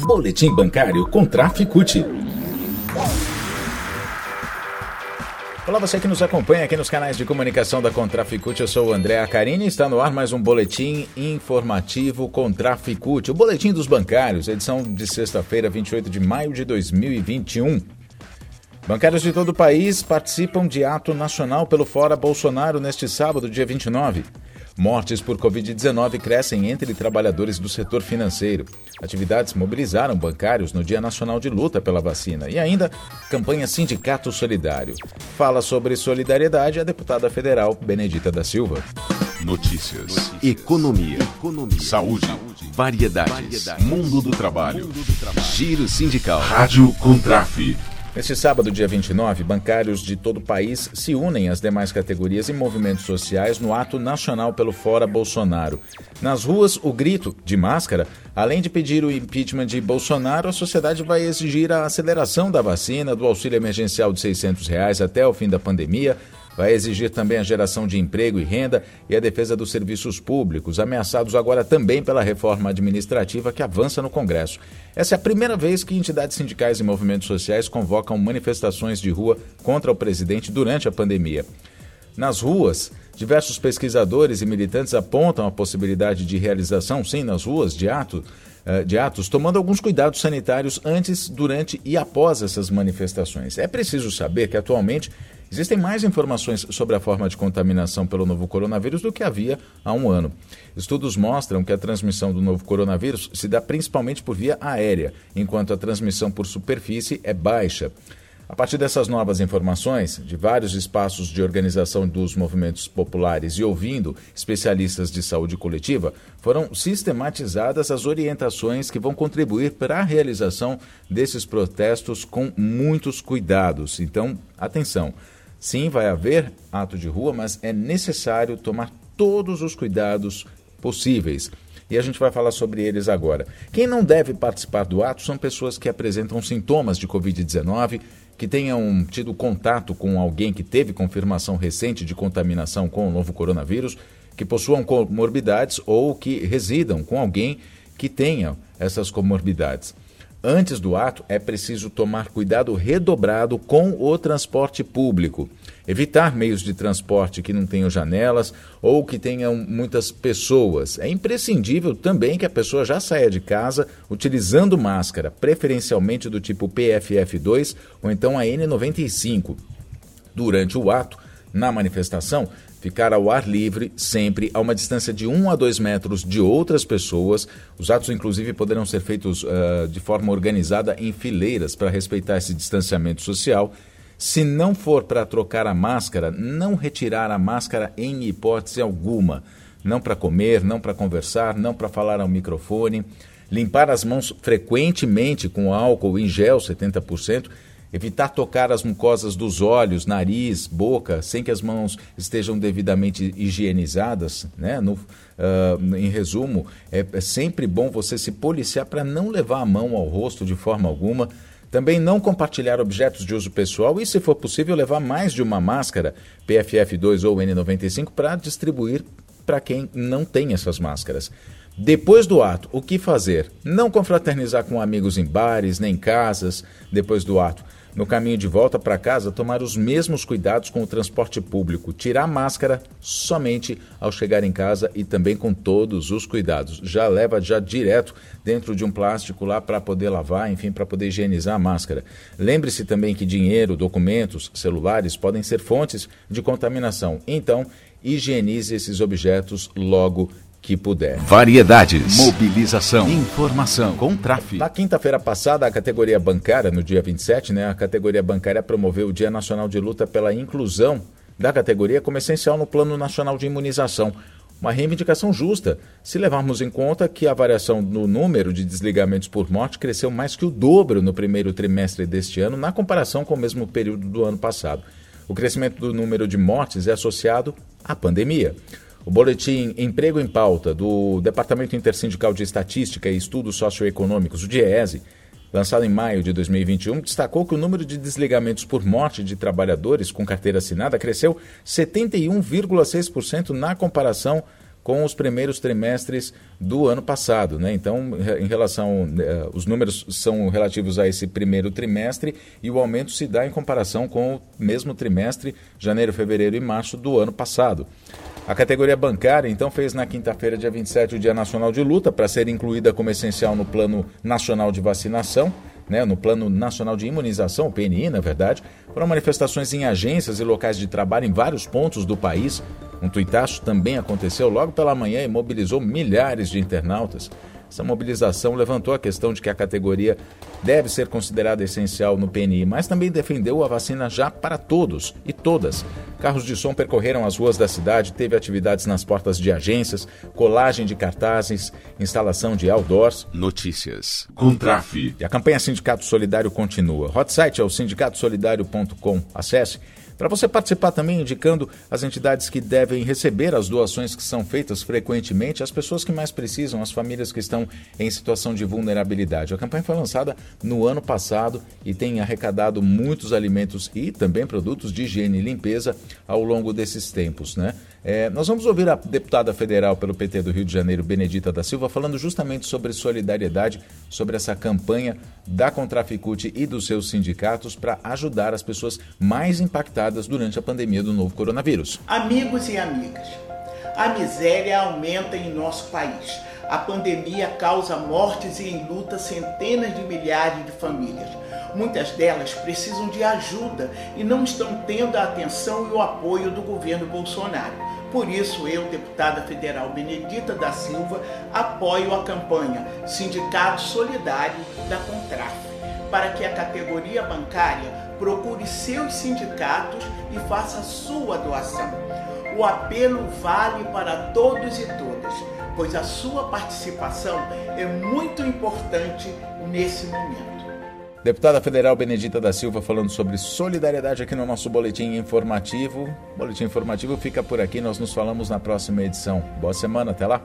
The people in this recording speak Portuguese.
Boletim Bancário com Traficute. Olá, você que nos acompanha aqui nos canais de comunicação da Contraficute, eu sou o André Acarini e está no ar mais um boletim informativo Contraficute, o boletim dos bancários, edição de sexta-feira, 28 de maio de 2021. Bancários de todo o país participam de ato nacional pelo Fora Bolsonaro neste sábado, dia 29. Mortes por Covid-19 crescem entre trabalhadores do setor financeiro. Atividades mobilizaram bancários no Dia Nacional de Luta pela Vacina. E ainda, campanha Sindicato Solidário. Fala sobre solidariedade a deputada federal Benedita da Silva. Notícias, Notícias. Economia, Economia. Saúde, Saúde. Variedades, Variedades. Mundo, do trabalho. Mundo do Trabalho, Giro Sindical, Rádio Contraf. Neste sábado, dia 29, bancários de todo o país se unem às demais categorias e movimentos sociais no ato nacional pelo Fora Bolsonaro. Nas ruas, o grito de máscara, além de pedir o impeachment de Bolsonaro, a sociedade vai exigir a aceleração da vacina, do auxílio emergencial de 600 reais até o fim da pandemia, Vai exigir também a geração de emprego e renda e a defesa dos serviços públicos, ameaçados agora também pela reforma administrativa que avança no Congresso. Essa é a primeira vez que entidades sindicais e movimentos sociais convocam manifestações de rua contra o presidente durante a pandemia. Nas ruas, diversos pesquisadores e militantes apontam a possibilidade de realização, sim, nas ruas, de ato de atos, tomando alguns cuidados sanitários antes, durante e após essas manifestações. É preciso saber que atualmente Existem mais informações sobre a forma de contaminação pelo novo coronavírus do que havia há um ano. Estudos mostram que a transmissão do novo coronavírus se dá principalmente por via aérea, enquanto a transmissão por superfície é baixa. A partir dessas novas informações, de vários espaços de organização dos movimentos populares e ouvindo especialistas de saúde coletiva, foram sistematizadas as orientações que vão contribuir para a realização desses protestos com muitos cuidados. Então, atenção! Sim, vai haver ato de rua, mas é necessário tomar todos os cuidados possíveis. E a gente vai falar sobre eles agora. Quem não deve participar do ato são pessoas que apresentam sintomas de Covid-19, que tenham tido contato com alguém que teve confirmação recente de contaminação com o novo coronavírus, que possuam comorbidades ou que residam com alguém que tenha essas comorbidades. Antes do ato, é preciso tomar cuidado redobrado com o transporte público. Evitar meios de transporte que não tenham janelas ou que tenham muitas pessoas. É imprescindível também que a pessoa já saia de casa utilizando máscara, preferencialmente do tipo PFF2 ou então a N95. Durante o ato, na manifestação, ficar ao ar livre, sempre a uma distância de 1 a 2 metros de outras pessoas. Os atos, inclusive, poderão ser feitos uh, de forma organizada em fileiras para respeitar esse distanciamento social. Se não for para trocar a máscara, não retirar a máscara em hipótese alguma. Não para comer, não para conversar, não para falar ao microfone. Limpar as mãos frequentemente com álcool em gel 70% Evitar tocar as mucosas dos olhos, nariz, boca, sem que as mãos estejam devidamente higienizadas. Né? No, uh, em resumo, é, é sempre bom você se policiar para não levar a mão ao rosto de forma alguma. Também não compartilhar objetos de uso pessoal e, se for possível, levar mais de uma máscara PFF2 ou N95 para distribuir para quem não tem essas máscaras. Depois do ato, o que fazer? Não confraternizar com amigos em bares, nem casas depois do ato. No caminho de volta para casa, tomar os mesmos cuidados com o transporte público, tirar a máscara somente ao chegar em casa e também com todos os cuidados. Já leva já direto dentro de um plástico lá para poder lavar, enfim, para poder higienizar a máscara. Lembre-se também que dinheiro, documentos, celulares podem ser fontes de contaminação. Então, higienize esses objetos logo que puder. Variedades, mobilização, informação, com tráfego. Na quinta-feira passada, a categoria bancária, no dia 27, né, a categoria bancária promoveu o Dia Nacional de Luta pela Inclusão da categoria como essencial no Plano Nacional de Imunização. Uma reivindicação justa, se levarmos em conta que a variação no número de desligamentos por morte cresceu mais que o dobro no primeiro trimestre deste ano, na comparação com o mesmo período do ano passado. O crescimento do número de mortes é associado à pandemia. O boletim Emprego em Pauta do Departamento Intersindical de Estatística e Estudos Socioeconômicos, o DIEESE, lançado em maio de 2021, destacou que o número de desligamentos por morte de trabalhadores com carteira assinada cresceu 71,6% na comparação com os primeiros trimestres do ano passado. Né? Então, em relação, eh, os números são relativos a esse primeiro trimestre e o aumento se dá em comparação com o mesmo trimestre, janeiro, fevereiro e março do ano passado. A categoria bancária, então, fez na quinta-feira, dia 27, o Dia Nacional de Luta, para ser incluída como essencial no Plano Nacional de Vacinação né, no Plano Nacional de Imunização, PNI, na verdade, foram manifestações em agências e locais de trabalho em vários pontos do país. Um tuitaço também aconteceu logo pela manhã e mobilizou milhares de internautas. Essa mobilização levantou a questão de que a categoria deve ser considerada essencial no PNI, mas também defendeu a vacina já para todos e todas. Carros de som percorreram as ruas da cidade, teve atividades nas portas de agências, colagem de cartazes, instalação de outdoors. Notícias. Contrafe. E a campanha Sindicato Solidário continua. Hot site é o sindicatosolidario.com. Acesse para você participar também indicando as entidades que devem receber as doações que são feitas frequentemente, as pessoas que mais precisam, as famílias que estão em situação de vulnerabilidade. A campanha foi lançada no ano passado e tem arrecadado muitos alimentos e também produtos de higiene e limpeza ao longo desses tempos, né? É, nós vamos ouvir a deputada federal pelo PT do Rio de Janeiro, Benedita da Silva, falando justamente sobre solidariedade, sobre essa campanha da Contraficute e dos seus sindicatos para ajudar as pessoas mais impactadas durante a pandemia do novo coronavírus. Amigos e amigas, a miséria aumenta em nosso país. A pandemia causa mortes e enluta centenas de milhares de famílias. Muitas delas precisam de ajuda e não estão tendo a atenção e o apoio do governo Bolsonaro. Por isso, eu, deputada federal Benedita da Silva, apoio a campanha Sindicato Solidário da Contraf, para que a categoria bancária procure seus sindicatos e faça sua doação. O apelo vale para todos e todas, pois a sua participação é muito importante nesse momento. Deputada Federal Benedita da Silva falando sobre solidariedade aqui no nosso boletim informativo. O boletim informativo fica por aqui, nós nos falamos na próxima edição. Boa semana, até lá.